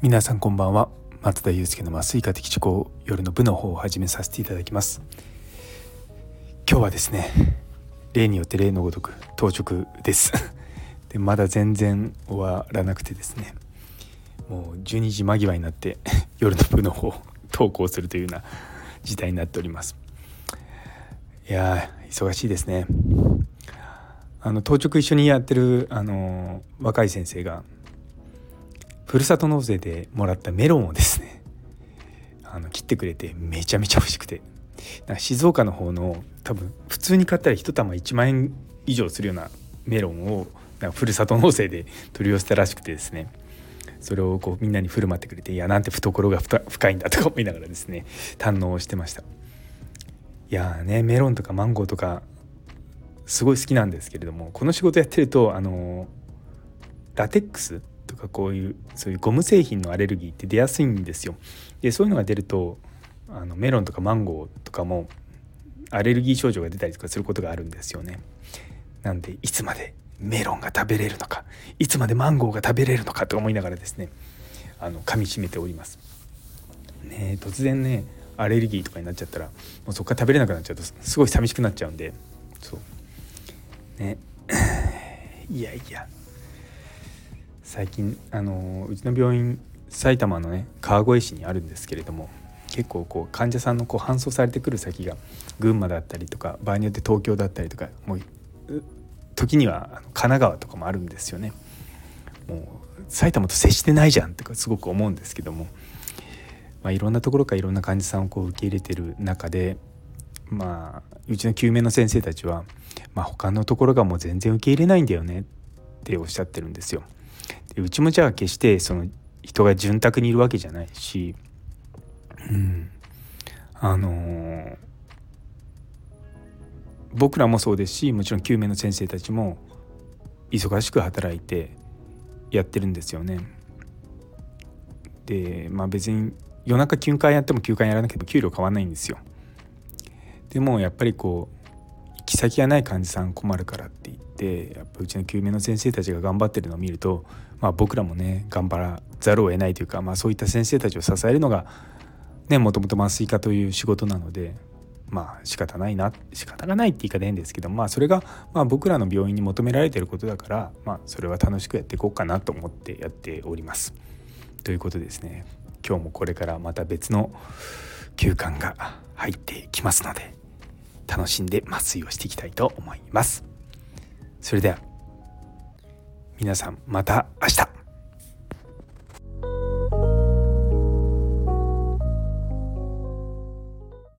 皆さんこんばんは。松田祐介の麻酔科的思考夜の部の方を始めさせていただきます。今日はですね例によって例のごとく当直です。でまだ全然終わらなくてですねもう12時間際になって 夜の部の方投稿するというような事態になっております。いや忙しいですね。あの当直一緒にやってるあの若い先生がふるさと納税でもらったメロンをですね あの切ってくれてめちゃめちゃ美味しくて。静岡の方の多分普通に買ったら1玉1万円以上するようなメロンをなんかふるさと納税で取り寄せたらしくてですね。それをこうみんなに振る舞ってくれていやなんて懐が深いんだとか思いながらですね堪能してました。いやねメロンとかマンゴーとかすごい好きなんですけれどもこの仕事やってるとあのラテックスとかこういうそういうゴム製品のアレルギーって出やすいんですよ。でそういうのが出るとあのメロンとかマンゴーとかもアレルギー症状が出たりとかすることがあるんですよね。なんでいつまでメロンが食べれるのかいつまでマンゴーが食べれるのかと思いながらですねあの噛みしめております。ね突然ねアレルギーとかになっちゃったらもうそこから食べれなくなっちゃうとすごい寂しくなっちゃうんでそうね いやいや最近あのうちの病院埼玉のね川越市にあるんですけれども結構こう患者さんのこう搬送されてくる先が群馬だったりとか場合によって東京だったりとかもう時には神奈川とかもあるんですよね。もう埼玉と接してないじゃんとかすごく思うんですけども、まあ、いろんなところからいろんな患者さんをこう受け入れてる中でまあうちの救命の先生たちは、まあ、他のところがもう全然受け入れないんだよねっておっしゃってるんですよ。でうちもじゃあ決してその人が潤沢にいるわけじゃないし、うん、あのー、僕らもそうですしもちろん救命の先生たちも忙しく働いてやってるんですよね。でまあ別に夜中休館やっても休館やらなければ給料変わんないんですよ。でもやっぱりこう行き先がない患者さん困るからって言ってやっぱうちの救命の先生たちが頑張ってるのを見るとまあ、僕らもね頑張らざるを得ないというか、まあ、そういった先生たちを支えるのがねもともと麻酔科という仕事なのでまあ仕方ないな仕方がないって言い方変ですけどまあそれがまあ僕らの病院に求められてることだからまあそれは楽しくやっていこうかなと思ってやっております。ということですね今日もこれからまた別の休館が入ってきますので楽しんで麻酔をしていきたいと思います。それでは皆さんまた明日